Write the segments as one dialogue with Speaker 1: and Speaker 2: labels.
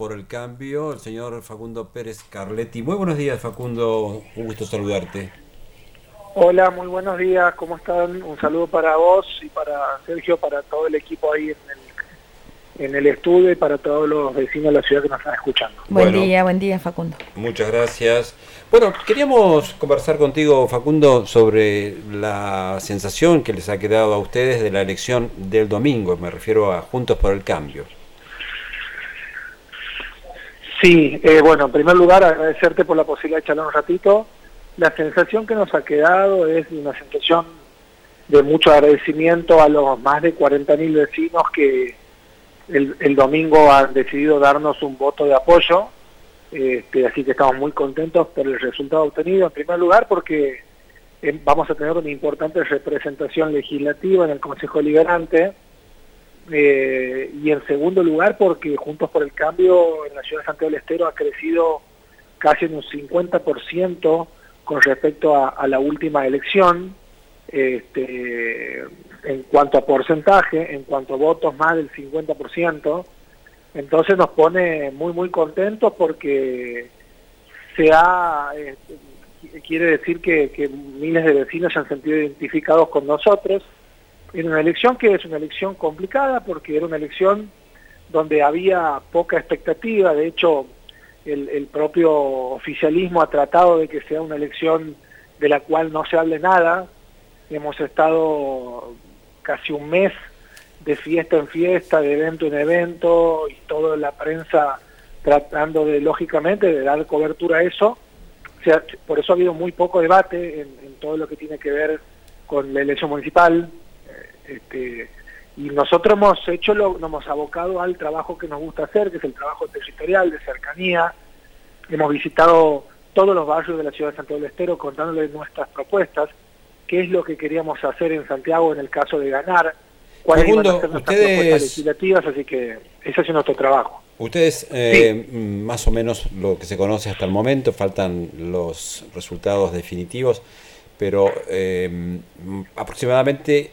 Speaker 1: por el Cambio, el señor Facundo Pérez Carletti. Muy buenos días, Facundo, un gusto saludarte.
Speaker 2: Hola, muy buenos días, ¿cómo están? Un saludo para vos y para Sergio, para todo el equipo ahí en el, en el estudio y para todos los vecinos de la ciudad que nos están escuchando.
Speaker 3: Buen día, buen día, Facundo.
Speaker 1: Muchas gracias. Bueno, queríamos conversar contigo, Facundo, sobre la sensación que les ha quedado a ustedes de la elección del domingo, me refiero a Juntos por el Cambio.
Speaker 2: Sí, eh, bueno, en primer lugar agradecerte por la posibilidad de charlar un ratito. La sensación que nos ha quedado es una sensación de mucho agradecimiento a los más de 40.000 vecinos que el, domingo han decidido darnos un voto de apoyo. Este, así que estamos muy contentos por el resultado obtenido, en primer lugar porque eh, vamos a tener una importante representación legislativa en el Consejo Deliberante eh, y en segundo lugar porque Juntos por el Cambio en la ciudad de Santiago del Estero ha crecido casi en un 50% con respecto a, la última elección, este, en cuanto a porcentaje, en cuanto a votos más del 50%, entonces nos pone muy muy contentos porque se ha, este, quiere decir que miles de vecinos se han sentido identificados con nosotros, en una elección que es una elección complicada porque era una elección donde había poca expectativa, de hecho el, propio oficialismo ha tratado de que sea una elección de la cual no se hable nada, hemos estado casi un mes de fiesta en fiesta, de evento en evento, y toda la prensa tratando de, lógicamente, de dar cobertura a eso. O sea, por eso ha habido muy poco debate en todo lo que tiene que ver con la elección municipal, este, y nosotros hemos hecho, lo, nos hemos abocado al trabajo que nos gusta hacer, que es el trabajo territorial, de cercanía. Hemos visitado todos los barrios de la ciudad de Santiago del Estero contándoles nuestras propuestas, qué es lo que queríamos hacer en Santiago en el caso de ganar, cuáles iban a ser nuestras propuestas legislativas, así que ese es nuestro trabajo.
Speaker 1: Ustedes, eh, más o menos lo que se conoce hasta el momento, faltan los resultados definitivos, pero eh, aproximadamente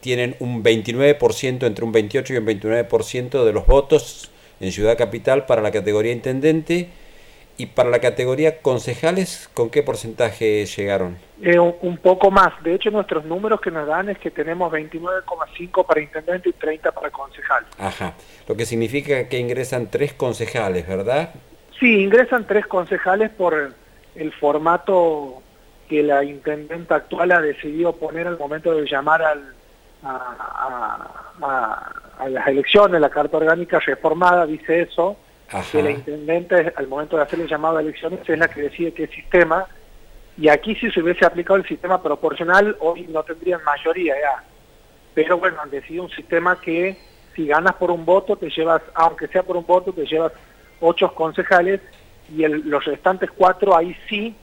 Speaker 1: tienen un 29%, entre un 28 y un 29% de los votos en Ciudad Capital para la categoría intendente y para la categoría concejales, ¿con qué porcentaje llegaron?
Speaker 2: Eh, un, poco más. De hecho, nuestros números que nos dan es que tenemos 29,5 para intendente y 30 para concejal.
Speaker 1: Ajá. Lo que significa que ingresan tres concejales, ¿verdad?
Speaker 2: Sí, ingresan tres concejales por el formato que la intendente actual ha decidido poner al momento de llamar al a, las elecciones, la Carta Orgánica reformada dice eso, que la Intendente al momento de hacer el llamado a elecciones es la que decide qué sistema, y aquí si se hubiese aplicado el sistema proporcional, hoy no tendrían mayoría ya. Pero bueno, han decidido un sistema que si ganas por un voto, te llevas, aunque sea por un voto, te llevas ocho concejales, y los restantes cuatro ahí sí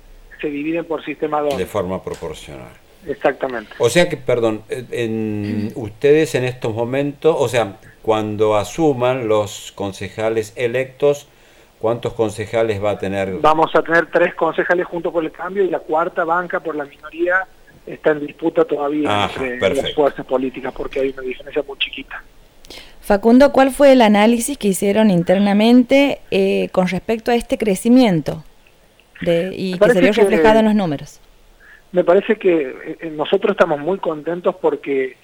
Speaker 2: se dividen por sistema
Speaker 1: De forma proporcional.
Speaker 2: Exactamente.
Speaker 1: O sea que, perdón, en, ustedes en estos momentos, o sea, cuando asuman los concejales electos, ¿cuántos concejales va a tener?
Speaker 2: Vamos a tener tres concejales junto por el cambio y la cuarta banca por la minoría está en disputa todavía entre las fuerzas políticas porque hay una diferencia muy chiquita.
Speaker 3: Facundo, ¿cuál fue el análisis que hicieron internamente eh, con respecto a este crecimiento de, y que se vio reflejado en los números?
Speaker 2: Me parece que eh, nosotros estamos muy contentos porque,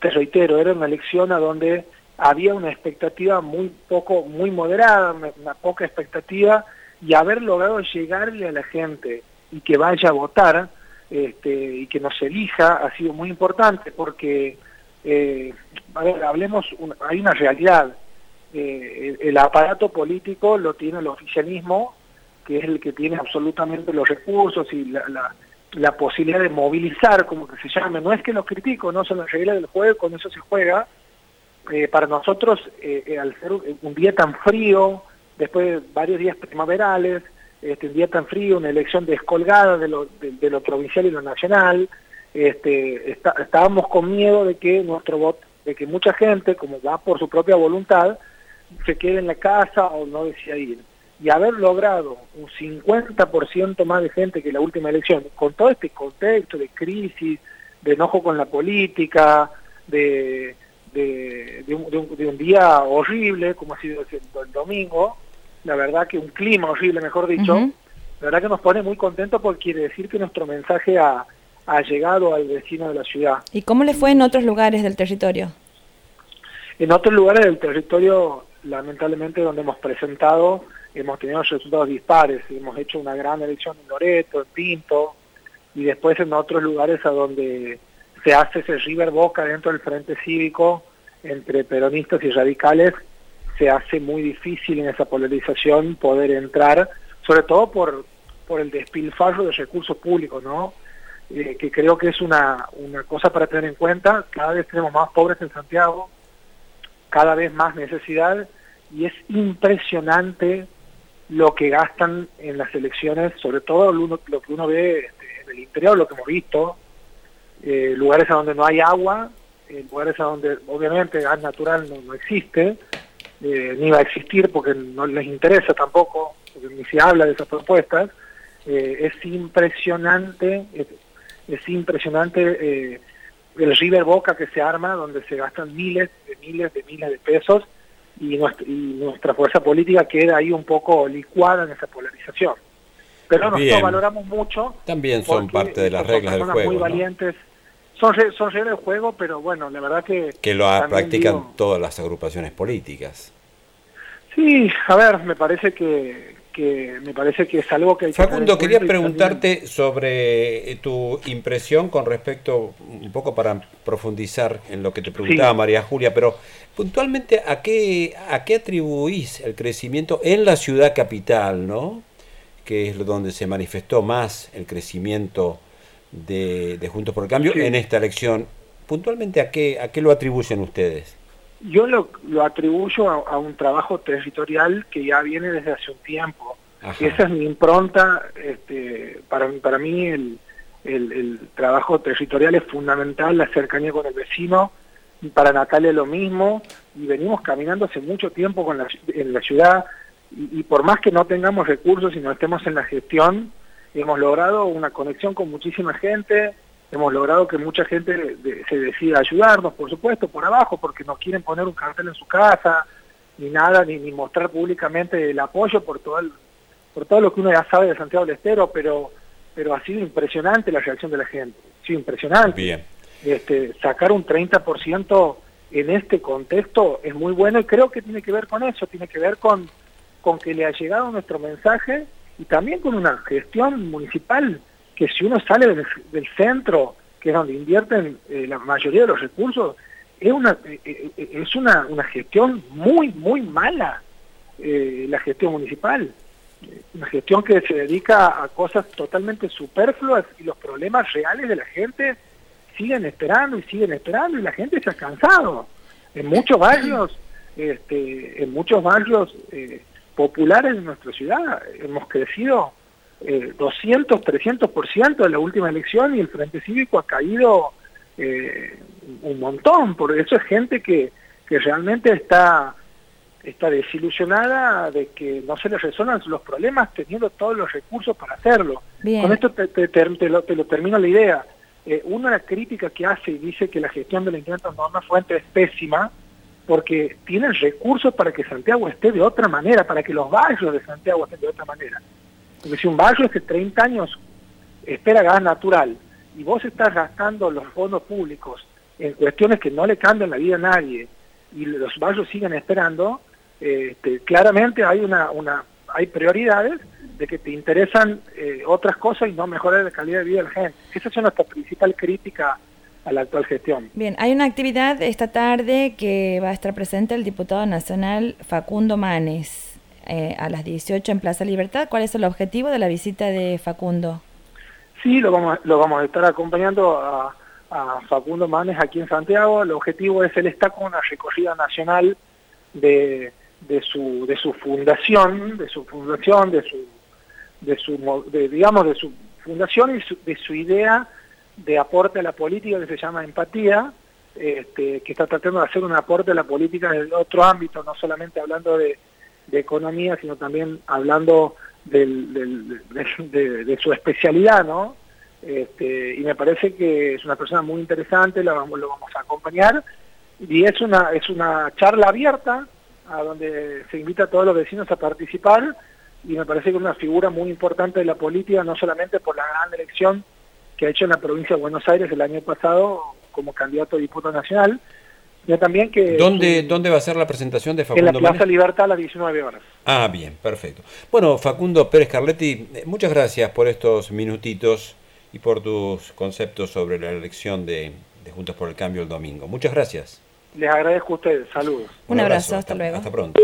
Speaker 2: te reitero, era una elección a donde había una expectativa muy poco, muy moderada, una poca expectativa, y haber logrado llegarle a la gente y que vaya a votar este, y que nos elija ha sido muy importante porque, eh, a ver, hablemos, hay una realidad, eh, el, aparato político lo tiene el oficialismo, que es el que tiene absolutamente los recursos y la la posibilidad de movilizar, como que se llame, no es que lo critico, no son las reglas del juego, con eso se juega. Eh, para nosotros, eh, eh, al ser un día tan frío, después de varios días primaverales, este, un día tan frío, una elección descolgada de lo, de, lo provincial y lo nacional, este, estábamos con miedo de que nuestro voto, de que mucha gente, como va por su propia voluntad, se quede en la casa o no decida ir y haber logrado un 50% más de gente que la última elección, con todo este contexto de crisis, de enojo con la política, de, de, un, día horrible, como ha sido el, domingo, la verdad que un clima horrible, mejor dicho, la verdad que nos pone muy contentos porque quiere decir que nuestro mensaje ha, ha llegado al vecino de la ciudad.
Speaker 3: ¿Y cómo le fue en otros lugares del territorio?
Speaker 2: En otros lugares del territorio, lamentablemente, donde hemos presentado, hemos tenido resultados dispares. Hemos hecho una gran elección en Loreto, en Pinto, y después en otros lugares a donde se hace ese River Boca dentro del Frente Cívico entre peronistas y radicales, se hace muy difícil en esa polarización poder entrar, sobre todo por, por el despilfarro de recursos públicos, ¿no? Eh, que creo que es una, una cosa para tener en cuenta. Cada vez tenemos más pobres en Santiago, cada vez más necesidad, y es impresionante lo que gastan en las elecciones, sobre todo lo, que uno ve este, en el interior, lo que hemos visto, eh, lugares a donde no hay agua, eh, lugares a donde obviamente gas natural no, existe, eh, ni va a existir porque no les interesa tampoco, porque ni se habla de esas propuestas, es impresionante, es, impresionante el River Boca que se arma, donde se gastan miles de miles de miles de pesos y nuestra, fuerza política queda ahí un poco licuada en esa polarización. Pero nosotros valoramos mucho.
Speaker 1: También son parte de las reglas del juego.
Speaker 2: Muy valientes. Son, son reglas del juego, pero bueno, la verdad que...
Speaker 1: Que lo practican todas las agrupaciones políticas.
Speaker 2: Sí, a ver, me parece que, me parece que es algo que hay
Speaker 1: Facundo, quería preguntarte sobre eh, tu impresión con respecto, un poco para profundizar en lo que te preguntaba María Julia, pero puntualmente, ¿a qué, ¿a qué atribuís el crecimiento en la ciudad capital, ¿no? que es donde se manifestó más el crecimiento de, Juntos por el Cambio en esta elección? Puntualmente, ¿a qué, ¿a qué lo atribuyen ustedes?
Speaker 2: Yo lo, lo atribuyo a, un trabajo territorial que ya viene desde hace un tiempo. Y esa es mi impronta. Este, para, para mí el, el, trabajo territorial es fundamental, la cercanía con el vecino. Para Natalia lo mismo. Y venimos caminando hace mucho tiempo con la, en la ciudad. Y, y por más que no tengamos recursos y no estemos en la gestión, hemos logrado una conexión con muchísima gente, hemos logrado que mucha gente se decida ayudarnos, por supuesto, por abajo, porque no quieren poner un cartel en su casa, ni nada, ni, ni mostrar públicamente el apoyo por todo por todo lo que uno ya sabe de Santiago del Estero, pero, pero ha sido impresionante la reacción de la gente, ha sido impresionante.
Speaker 1: Bien.
Speaker 2: Este, sacar un 30% en este contexto es muy bueno y creo que tiene que ver con eso, tiene que ver con, con que le ha llegado nuestro mensaje y también con una gestión municipal que si uno sale del, centro, que es donde invierten eh, la mayoría de los recursos, es una, eh, eh, es una, una gestión muy, muy mala, la gestión municipal. Una gestión que se dedica a cosas totalmente superfluas y los problemas reales de la gente siguen esperando y siguen esperando y la gente se ha cansado. En muchos barrios, este, en muchos barrios populares de nuestra ciudad hemos crecido eh, 200, 300% en la última elección y el Frente Cívico ha caído eh, un montón, por eso es gente que, que realmente está, está desilusionada de que no se le resuelvan los problemas teniendo todos los recursos para hacerlo. Con esto te, te, te, lo, te, lo, termino la idea. Eh, una de las críticas que hace y dice que la gestión de la Intendente Norma Fuente es pésima, porque tienen recursos para que Santiago esté de otra manera, para que los barrios de Santiago estén de otra manera. Porque si un barrio hace 30 años espera gas natural y vos estás gastando los fondos públicos en cuestiones que no le cambian la vida a nadie y los barrios siguen esperando, este, claramente hay una, una hay prioridades de que te interesan eh, otras cosas y no mejorar la calidad de vida de la gente. Esa es nuestra principal crítica a la actual gestión.
Speaker 3: Bien, hay una actividad esta tarde que va a estar presente el diputado nacional Facundo Manes. Eh, a las 18 en Plaza Libertad. ¿Cuál es el objetivo de la visita de Facundo?
Speaker 2: Sí, lo vamos, lo vamos a estar acompañando a, Facundo Manes aquí en Santiago. El objetivo es, él está con una recorrida nacional de, de, su, de su fundación, de su fundación, de su, de su digamos, de su fundación y de su idea de aporte a la política que se llama empatía, este, que está tratando de hacer un aporte a la política en otro ámbito, no solamente hablando de de economía, sino también hablando del, de, su especialidad, ¿no? Este, y me parece que es una persona muy interesante, lo vamos a acompañar y es una, es una charla abierta a donde se invita a todos los vecinos a participar y me parece que es una figura muy importante de la política, no solamente por la gran elección que ha hecho en la provincia de Buenos Aires el año pasado como candidato a diputado nacional, sino también que...
Speaker 1: ¿Dónde, ¿Dónde va a ser la presentación de Facundo
Speaker 2: En la Plaza Libertad a las 19 horas.
Speaker 1: Ah, bien, perfecto. Bueno, Facundo Pérez Carletti, eh, muchas gracias por estos minutitos y por tus conceptos sobre la elección de, de Juntos por el Cambio el domingo. Muchas gracias.
Speaker 2: Les agradezco a ustedes. Saludos.
Speaker 3: Un, abrazo, hasta,
Speaker 1: hasta
Speaker 3: luego.
Speaker 1: Hasta pronto.